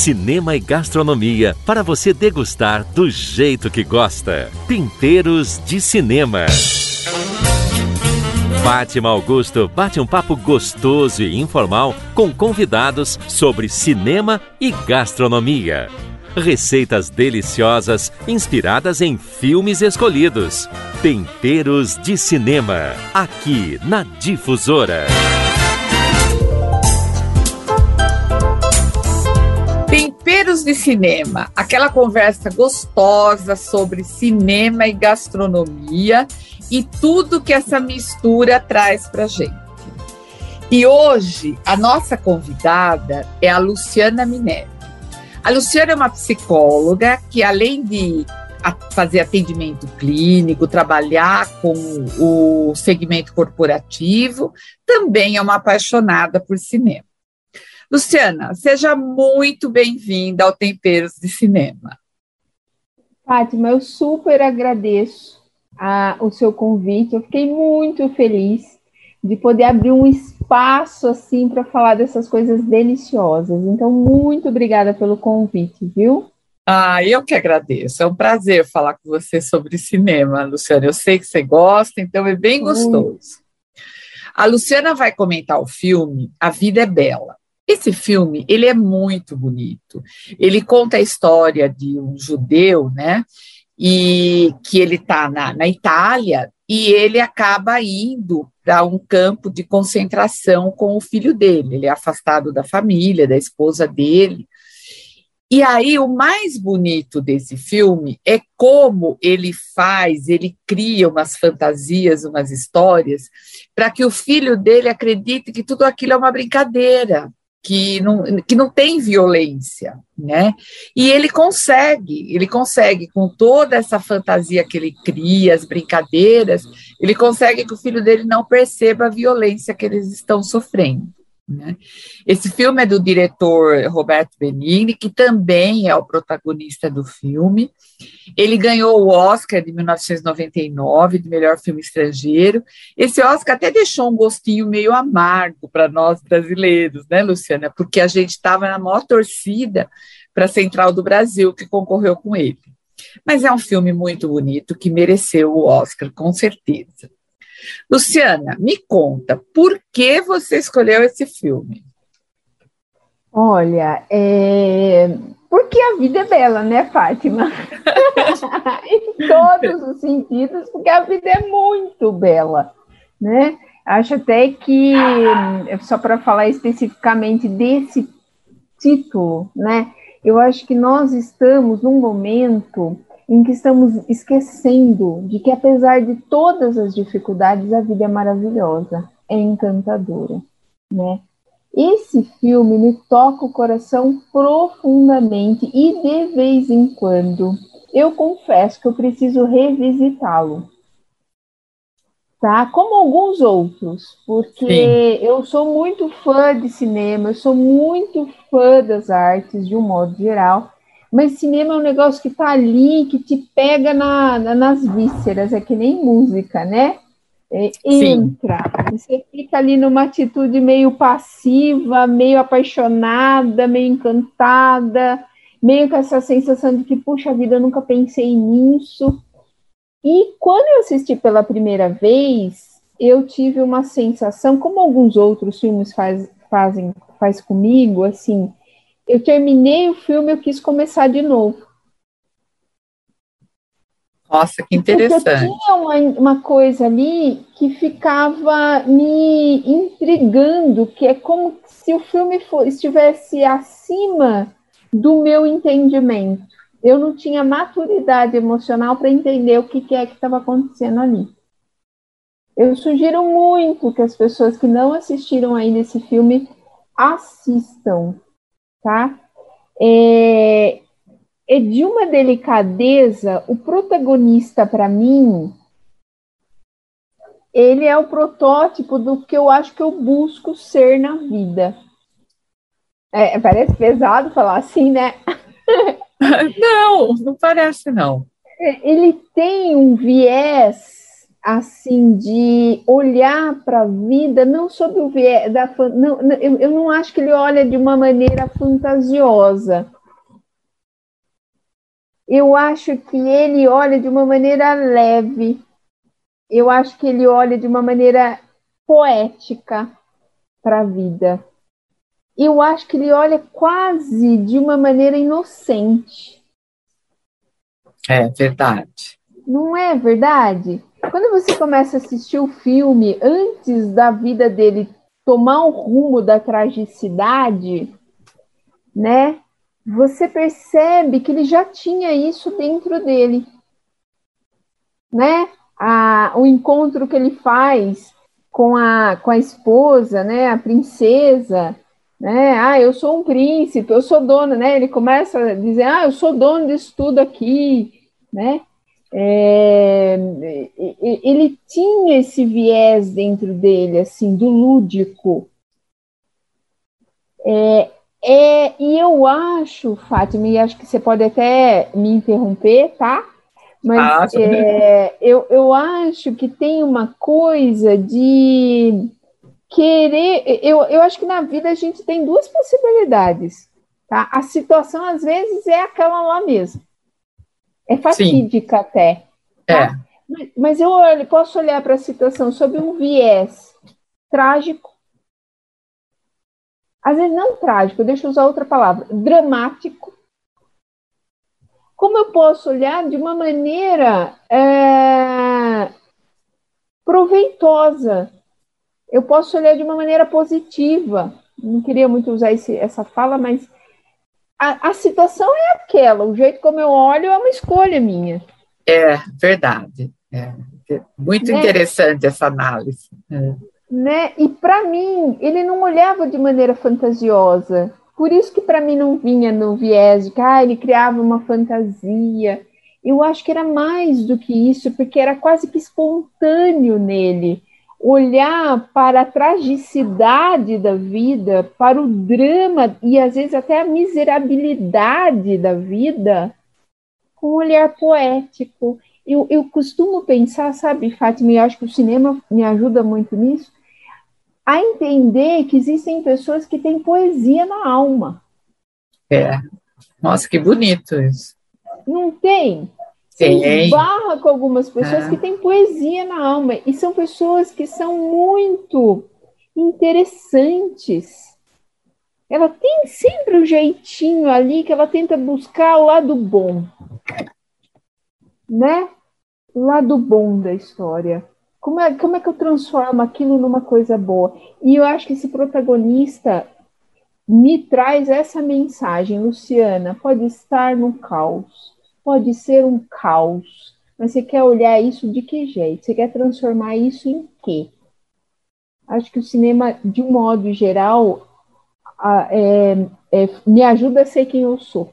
cinema e gastronomia para você degustar do jeito que gosta. Temperos de Cinema. Fátima Augusto bate um papo gostoso e informal com convidados sobre cinema e gastronomia. Receitas deliciosas inspiradas em filmes escolhidos. Temperos de Cinema, aqui na Difusora. Temperos de Cinema, aquela conversa gostosa sobre cinema e gastronomia e tudo que essa mistura traz para gente. E hoje a nossa convidada é a Luciana Minério. A Luciana é uma psicóloga que, além de fazer atendimento clínico, trabalhar com o segmento corporativo, também é uma apaixonada por cinema. Luciana, seja muito bem-vinda ao Temperos de Cinema. Fátima, eu super agradeço a, o seu convite. Eu fiquei muito feliz de poder abrir um espaço assim para falar dessas coisas deliciosas. Então, muito obrigada pelo convite, viu? Ah, eu que agradeço. É um prazer falar com você sobre cinema, Luciana. Eu sei que você gosta, então é bem gostoso. A Luciana vai comentar o filme A Vida é Bela. Esse filme, ele é muito bonito. Ele conta a história de um judeu, né? E que ele está na, na Itália e ele acaba indo para um campo de concentração com o filho dele. Ele é afastado da família, da esposa dele. E aí, o mais bonito desse filme é como ele faz, ele cria umas fantasias, umas histórias, para que o filho dele acredite que tudo aquilo é uma brincadeira, que não, que não tem violência, né? E ele consegue, ele consegue, com toda essa fantasia que ele cria, as brincadeiras, ele consegue que o filho dele não perceba a violência que eles estão sofrendo. Né? Esse filme é do diretor Roberto Benigni, que também é o protagonista do filme. Ele ganhou o Oscar de 1999 de melhor filme estrangeiro. Esse Oscar até deixou um gostinho meio amargo para nós brasileiros, né, Luciana? Porque a gente estava na maior torcida para a Central do Brasil, que concorreu com ele. Mas é um filme muito bonito que mereceu o Oscar, com certeza. Luciana, me conta, por que você escolheu esse filme? Olha, é... porque a vida é bela, né, Fátima? em todos os sentidos, porque a vida é muito bela, né? Acho até que, só para falar especificamente desse título, né? Eu acho que nós estamos num momento em que estamos esquecendo de que, apesar de todas as dificuldades, a vida é maravilhosa, é encantadora, né? Esse filme me toca o coração profundamente e de vez em quando eu confesso que eu preciso revisitá-lo. Tá? Como alguns outros, porque Sim. eu sou muito fã de cinema, eu sou muito fã das artes de um modo geral, mas cinema é um negócio que tá ali, que te pega na, na nas vísceras, é que nem música, né? É, entra, você fica ali numa atitude meio passiva, meio apaixonada, meio encantada, meio com essa sensação de que, puxa vida, eu nunca pensei nisso. E quando eu assisti pela primeira vez, eu tive uma sensação, como alguns outros filmes faz, fazem faz comigo, assim, eu terminei o filme, eu quis começar de novo. Nossa, que interessante. Porque tinha uma, uma coisa ali que ficava me intrigando, que é como se o filme for, estivesse acima do meu entendimento. Eu não tinha maturidade emocional para entender o que, que é que estava acontecendo ali. Eu sugiro muito que as pessoas que não assistiram ainda esse filme assistam, tá? É, é de uma delicadeza. O protagonista, para mim, ele é o protótipo do que eu acho que eu busco ser na vida. É, parece pesado falar assim, né? Não, não parece, não. É, ele tem um viés assim de olhar para a vida não sob o viés da não, eu, eu não acho que ele olha de uma maneira fantasiosa. Eu acho que ele olha de uma maneira leve. Eu acho que ele olha de uma maneira poética para a vida. Eu acho que ele olha quase de uma maneira inocente. É verdade. Não é verdade? Quando você começa a assistir o filme antes da vida dele tomar o rumo da tragicidade, né? Você percebe que ele já tinha isso dentro dele, né? A, o encontro que ele faz com a, com a esposa, né? A princesa, né? Ah, eu sou um príncipe, eu sou dono, né? Ele começa a dizer, ah, eu sou dono disso tudo aqui, né? É, ele tinha esse viés dentro dele, assim, do lúdico. É, é, e eu acho, Fátima, e acho que você pode até me interromper, tá? Mas ah, é, eu, eu acho que tem uma coisa de querer. Eu, eu acho que na vida a gente tem duas possibilidades. Tá? A situação, às vezes, é aquela lá mesmo. É fatídica Sim. até. Tá? É. Mas eu posso olhar para a situação sob um viés trágico, às vezes não trágico, deixa eu usar outra palavra, dramático. Como eu posso olhar de uma maneira é, proveitosa? Eu posso olhar de uma maneira positiva. Não queria muito usar esse, essa fala, mas a, a situação é aquela, o jeito como eu olho é uma escolha minha. É, verdade. É. Muito né? interessante essa análise. É. Né? E para mim, ele não olhava de maneira fantasiosa. Por isso que para mim não vinha no viés de que ah, ele criava uma fantasia. Eu acho que era mais do que isso, porque era quase que espontâneo nele olhar para a tragicidade da vida, para o drama e às vezes até a miserabilidade da vida, com um olhar poético. Eu, eu costumo pensar, sabe, Fátima, e acho que o cinema me ajuda muito nisso, a entender que existem pessoas que têm poesia na alma. É. Nossa, que bonito isso. Não tem? Tem. barra com algumas pessoas é. que têm poesia na alma e são pessoas que são muito interessantes. Ela tem sempre um jeitinho ali que ela tenta buscar o lado bom, né? O lado bom da história. Como é, como é que eu transformo aquilo numa coisa boa? E eu acho que esse protagonista me traz essa mensagem, Luciana, pode estar no caos, pode ser um caos, mas você quer olhar isso de que jeito? Você quer transformar isso em quê? Acho que o cinema, de um modo geral, é, é, me ajuda a ser quem eu sou.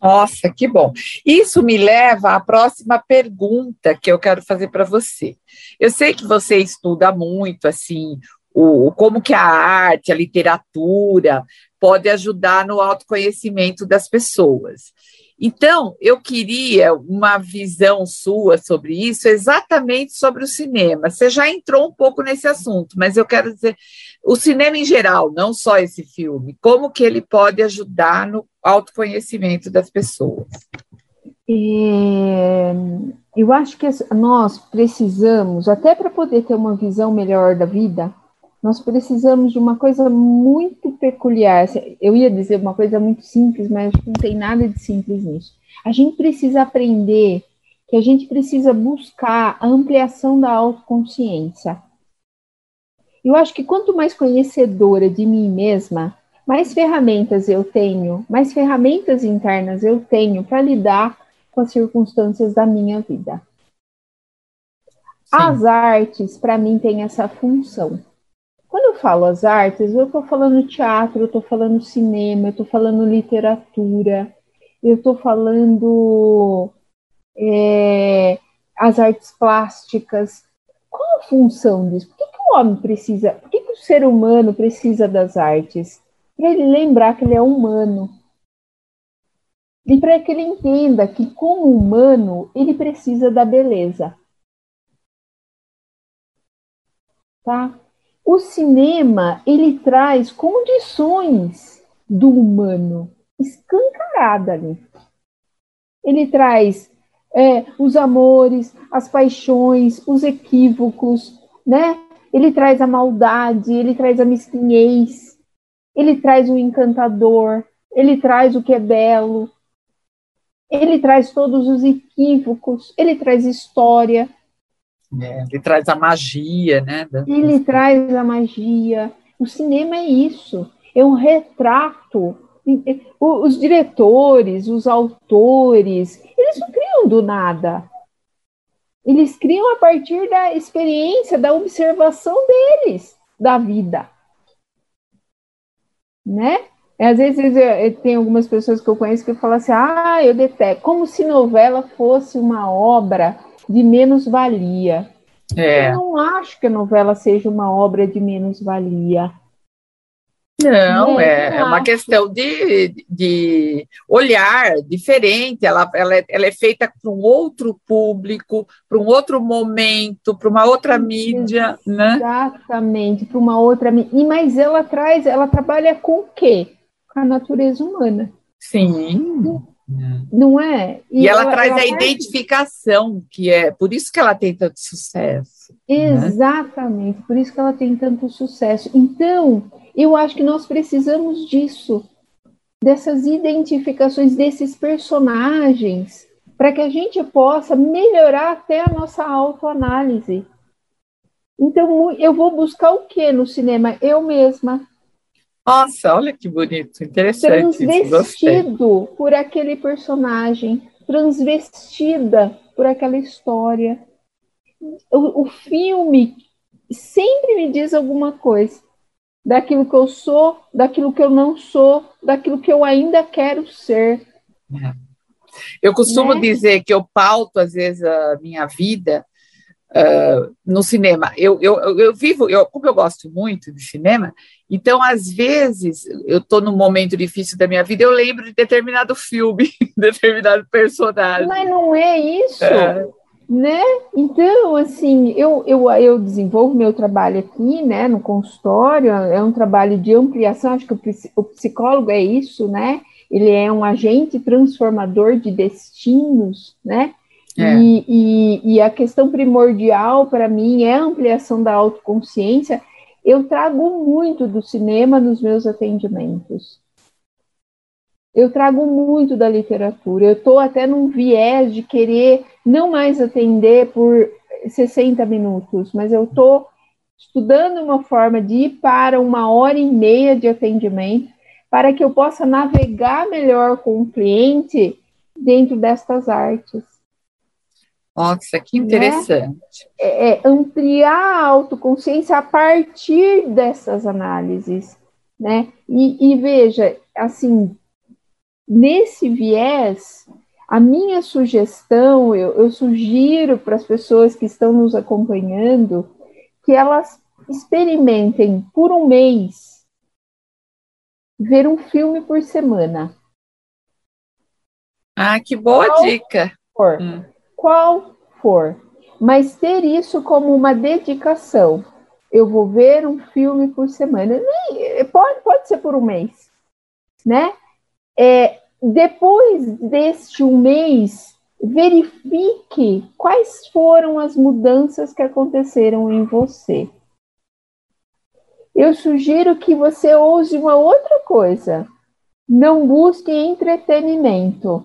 Nossa, que bom. Isso me leva à próxima pergunta que eu quero fazer para você. Eu sei que você estuda muito, assim, o, como que a arte, a literatura pode ajudar no autoconhecimento das pessoas. Então, eu queria uma visão sua sobre isso, exatamente sobre o cinema. Você já entrou um pouco nesse assunto, mas eu quero dizer, o cinema em geral, não só esse filme, como que ele pode ajudar no autoconhecimento das pessoas? É, eu acho que nós precisamos, até para poder ter uma visão melhor da vida, nós precisamos de uma coisa muito peculiar. Eu ia dizer uma coisa muito simples, mas não tem nada de simples nisso. A gente precisa aprender que a gente precisa buscar a ampliação da autoconsciência. Eu acho que quanto mais conhecedora de mim mesma, mais ferramentas eu tenho, mais ferramentas internas eu tenho para lidar com as circunstâncias da minha vida. Sim. As artes, para mim, têm essa função quando eu falo as artes, eu estou falando teatro, eu estou falando cinema, eu estou falando literatura, eu estou falando é, as artes plásticas. Qual a função disso? Por que, que o homem precisa, por que, que o ser humano precisa das artes? Para ele lembrar que ele é humano. E para que ele entenda que, como humano, ele precisa da beleza. tá? O cinema, ele traz condições do humano escancarada ali. Ele traz é, os amores, as paixões, os equívocos, né? Ele traz a maldade, ele traz a mesquinhez, ele traz o encantador, ele traz o que é belo, ele traz todos os equívocos, ele traz história. É, ele traz a magia, né? Ele traz a magia. O cinema é isso, é um retrato. Os diretores, os autores, eles não criam do nada. Eles criam a partir da experiência, da observação deles da vida. Né? Às vezes eu, eu, tem algumas pessoas que eu conheço que falam assim: ah, eu detesto, como se novela fosse uma obra de menos-valia. É. Eu não acho que a novela seja uma obra de menos-valia. Não, é, é uma questão de, de olhar diferente. Ela, ela, é, ela é feita para um outro público, para um outro momento, para uma outra mídia, né? Exatamente, para uma outra mídia. Mas ela traz, ela trabalha com o quê? Com a natureza humana. Sim. Não é? E, e ela, ela, traz ela a identificação, que é por isso que ela tem tanto sucesso. Né? Exatamente, né? por isso que ela tem tanto sucesso. Então, eu acho que nós precisamos disso, dessas identificações desses personagens, para que a gente possa melhorar até a nossa autoanálise. Então, eu vou buscar o que no cinema? Eu mesma. Nossa, olha que bonito, interessante. Transvestido por aquele personagem, transvestida por aquela história. O, o filme sempre me diz alguma coisa daquilo que eu sou, daquilo que eu não sou, daquilo que eu ainda quero ser. É. Eu costumo né? dizer que eu pauto, às vezes, a minha vida uh, no cinema. Eu, eu, eu vivo, eu, como eu gosto muito de cinema, então, às vezes, eu estou num momento difícil da minha vida, eu lembro de determinado filme, determinado personagem. Mas não é isso. É né? Então, assim, eu, eu, eu desenvolvo meu trabalho aqui, né, no consultório, é um trabalho de ampliação, acho que o, o psicólogo é isso, né? Ele é um agente transformador de destinos, né? É. E, e, e, a questão primordial para mim é a ampliação da autoconsciência. Eu trago muito do cinema nos meus atendimentos. Eu trago muito da literatura. Eu estou até num viés de querer não mais atender por 60 minutos, mas eu estou estudando uma forma de ir para uma hora e meia de atendimento para que eu possa navegar melhor com o cliente dentro destas artes. Nossa, que né? interessante. Né? É, é, ampliar a autoconsciência a partir dessas análises, né? E, e veja, assim, nesse viés, a minha sugestão, eu, eu sugiro para as pessoas que estão nos acompanhando que elas experimentem por um mês ver um filme por semana. Ah, que boa qual dica! For, hum. Qual for. Mas ter isso como uma dedicação. Eu vou ver um filme por semana. Pode, pode ser por um mês, né? É, depois deste um mês, verifique quais foram as mudanças que aconteceram em você. Eu sugiro que você use uma outra coisa. Não busque entretenimento.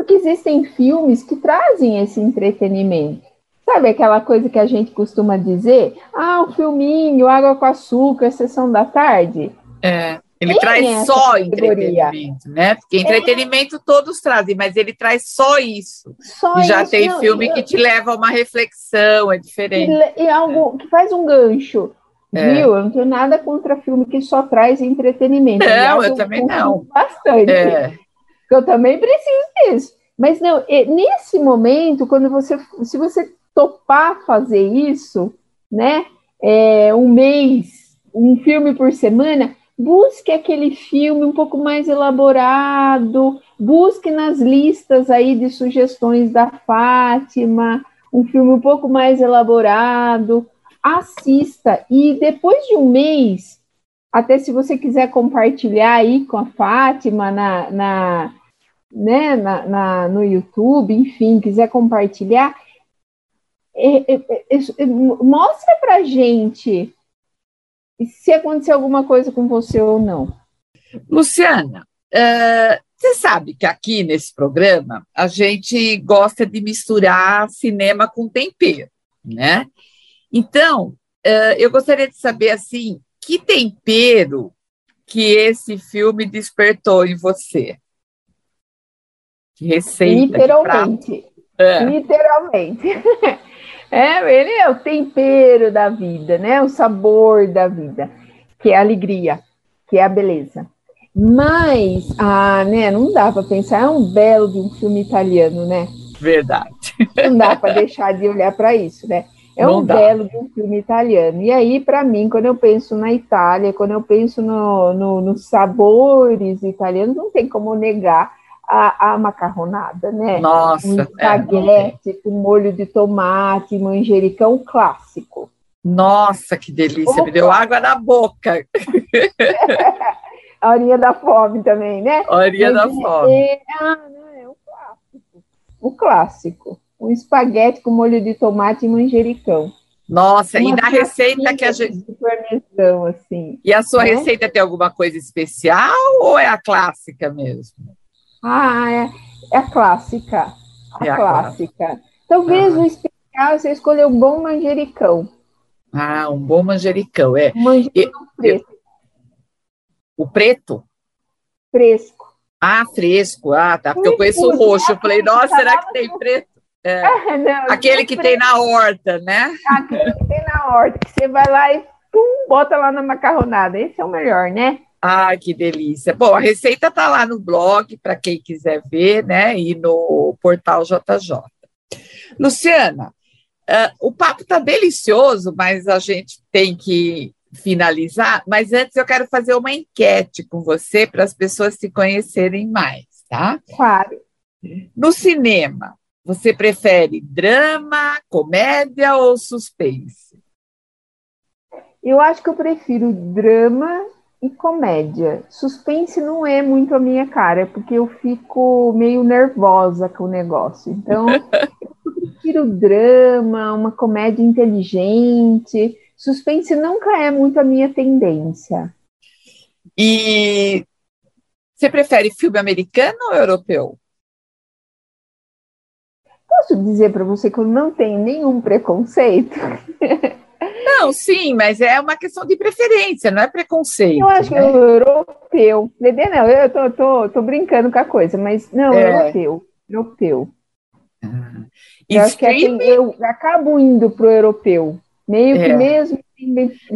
Porque existem filmes que trazem esse entretenimento. Sabe aquela coisa que a gente costuma dizer? Ah, um filminho, água com açúcar, sessão da tarde. É. Ele Quem traz só entretenimento, né? Porque entretenimento é. todos trazem, mas ele traz só isso. Só e já isso, tem não, filme que te leva a uma reflexão, é diferente. E, e algo que faz um gancho. É. Viu? Eu não tenho nada contra filme que só traz entretenimento. Não, Aliás, eu, eu também não. Bastante. É. Eu também preciso disso. Mas não, nesse momento, quando você, se você topar fazer isso, né? É, um mês, um filme por semana, busque aquele filme um pouco mais elaborado, busque nas listas aí de sugestões da Fátima, um filme um pouco mais elaborado, assista. E depois de um mês, até se você quiser compartilhar aí com a Fátima na, na, né, na, na no YouTube, enfim, quiser compartilhar, é, é, é, é mostra pra gente se acontecer alguma coisa com você ou não. Luciana, uh, você sabe que aqui nesse programa a gente gosta de misturar cinema com tempero, né? Então, uh, eu gostaria de saber assim, que tempero que esse filme despertou em você? Que receita? Literalmente. É. Literalmente. É, ele é o tempero da vida, né? O sabor da vida, que é a alegria, que é a beleza. Mas, ah, né, não dá para pensar, é um belo de um filme italiano, né? Verdade. Não dá para deixar de olhar para isso, né? É não um dá. belo de um filme italiano. E aí, para mim, quando eu penso na Itália, quando eu penso no, no, nos sabores italianos, não tem como negar a, a macarronada, né? Nossa! Um é, espaguete é, com molho de tomate, manjericão clássico. Nossa, que delícia! Opa. Me deu água na boca. a horinha da fome também, né? A horinha da fome. É, ah, não, é o clássico. O clássico. Um espaguete com molho de tomate e manjericão. Nossa, Uma e na receita que a gente. assim. E a sua né? receita tem alguma coisa especial ou é a clássica mesmo? Ah, é, é a clássica. A, é a clássica. clássica. Talvez ah. o especial você escolher um bom manjericão. Ah, um bom manjericão, é. Manjericão e, preto. O preto? Fresco. Ah, fresco. Ah, tá. Porque eu conheço o roxo. Eu falei, nossa, será que tem preto? É. Não, Aquele que preto. tem na horta, né? Aquele que tem na horta, que você vai lá e pum, bota lá na macarronada. Esse é o melhor, né? Ah, que delícia. Bom, a receita está lá no blog, para quem quiser ver, né? E no portal JJ. Luciana, uh, o papo está delicioso, mas a gente tem que finalizar. Mas antes eu quero fazer uma enquete com você para as pessoas se conhecerem mais, tá? Claro. No cinema, você prefere drama, comédia ou suspense? Eu acho que eu prefiro drama e comédia. Suspense não é muito a minha cara, porque eu fico meio nervosa com o negócio. Então, eu prefiro drama, uma comédia inteligente. Suspense nunca é muito a minha tendência. E você prefere filme americano ou europeu? Posso dizer para você que eu não tenho nenhum preconceito? Não, sim, mas é uma questão de preferência, não é preconceito. Eu acho né? que o europeu. Não, eu tô, tô, tô brincando com a coisa, mas não, é. europeu. Europeu. Ah. Eu acho que é eu acabo indo para o europeu. Meio é. que mesmo.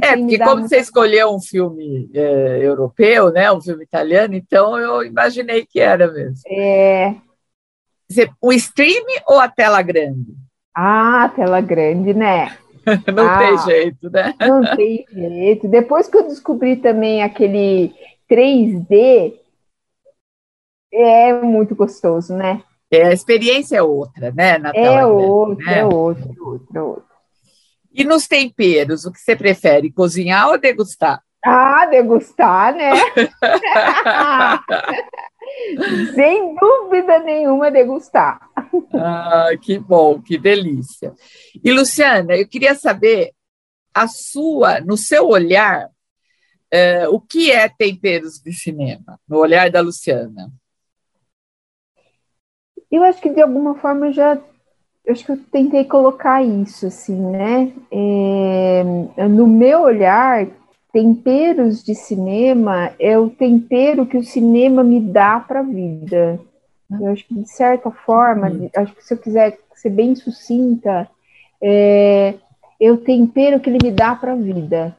é, porque como você escolheu um filme é, europeu, né? Um filme italiano, então eu imaginei que era mesmo. É. O stream ou a tela grande? Ah, a tela grande, né? não ah, tem jeito, né? Não tem jeito. Depois que eu descobri também aquele 3D, é muito gostoso, né? É, a experiência é outra, né? Na é outra, né? é outra, outra, outra. E nos temperos, o que você prefere, cozinhar ou degustar? Ah, degustar, né? Sem dúvida nenhuma, degustar. Ah, que bom, que delícia. E, Luciana, eu queria saber a sua, no seu olhar, uh, o que é temperos de cinema, no olhar da Luciana? Eu acho que de alguma forma eu já eu acho que eu tentei colocar isso assim, né? É, no meu olhar, temperos de cinema é o tempero que o cinema me dá para a vida. Eu acho que, de certa forma, uhum. acho que se eu quiser ser bem sucinta, é, o tempero que ele me dá para a vida.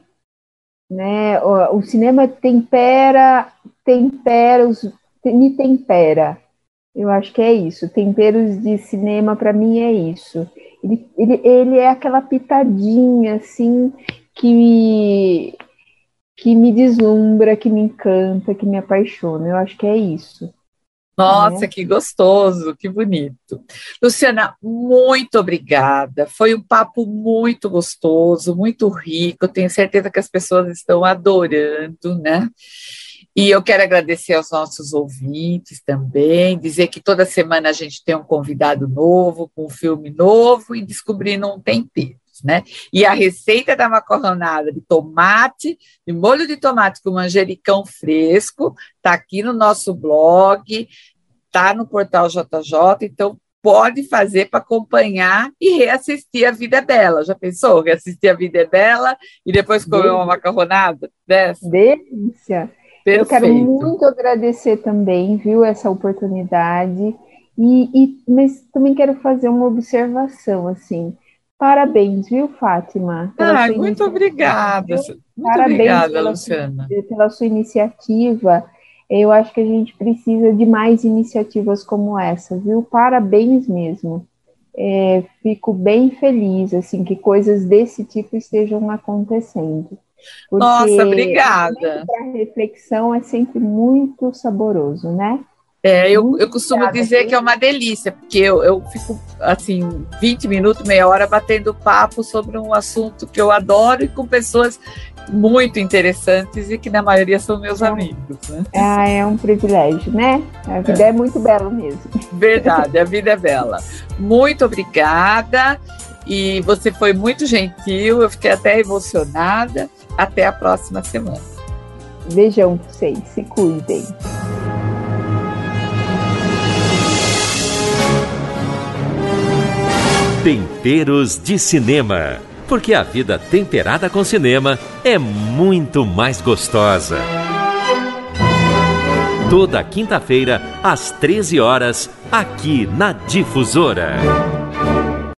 Né? O, o, cinema tempera, tempera, os, me tempera. Eu acho que é isso. Temperos de cinema, para mim, é isso. Ele, ele, ele é aquela pitadinha, assim, que que me deslumbra, que me encanta, que me apaixona. Eu acho que é isso. Nossa, né? que gostoso, que bonito. Luciana, muito obrigada. Foi um papo muito gostoso, muito rico. Tenho certeza que as pessoas estão adorando, né? E eu quero agradecer aos nossos ouvintes também, dizer que toda semana a gente tem um convidado novo, com um filme novo e descobrindo um tempero. Né? E a receita da macarronada de tomate, de molho de tomate com manjericão fresco, está aqui no nosso blog, está no portal JJ, então pode fazer para acompanhar e reassistir A Vida é Bela. Já pensou? Reassistir A Vida é Bela e depois comer Delícia. uma macarronada dessa? Delícia! Perfeito. Eu quero muito agradecer também, viu, essa oportunidade. E, e, mas também quero fazer uma observação, assim. Parabéns, viu, Fátima? Ah, muito obrigada. Muito Parabéns obrigada, pela Luciana. Sua, pela sua iniciativa. Eu acho que a gente precisa de mais iniciativas como essa, viu? Parabéns mesmo. É, fico bem feliz, assim, que coisas desse tipo estejam acontecendo. Nossa, obrigada. A reflexão é sempre muito saboroso, né? É, eu, eu costumo dizer que é uma delícia, porque eu, eu fico, assim, 20 minutos, meia hora batendo papo sobre um assunto que eu adoro e com pessoas muito interessantes e que na maioria são meus é. amigos. Né? Ah, é um privilégio, né? A vida é, é muito bela mesmo. Verdade, a vida é bela. Muito obrigada e você foi muito gentil, eu fiquei até emocionada. Até a próxima semana. Beijão pra vocês, se cuidem. Temperos de Cinema. Porque a vida temperada com cinema é muito mais gostosa. Toda quinta-feira, às 13 horas, aqui na Difusora.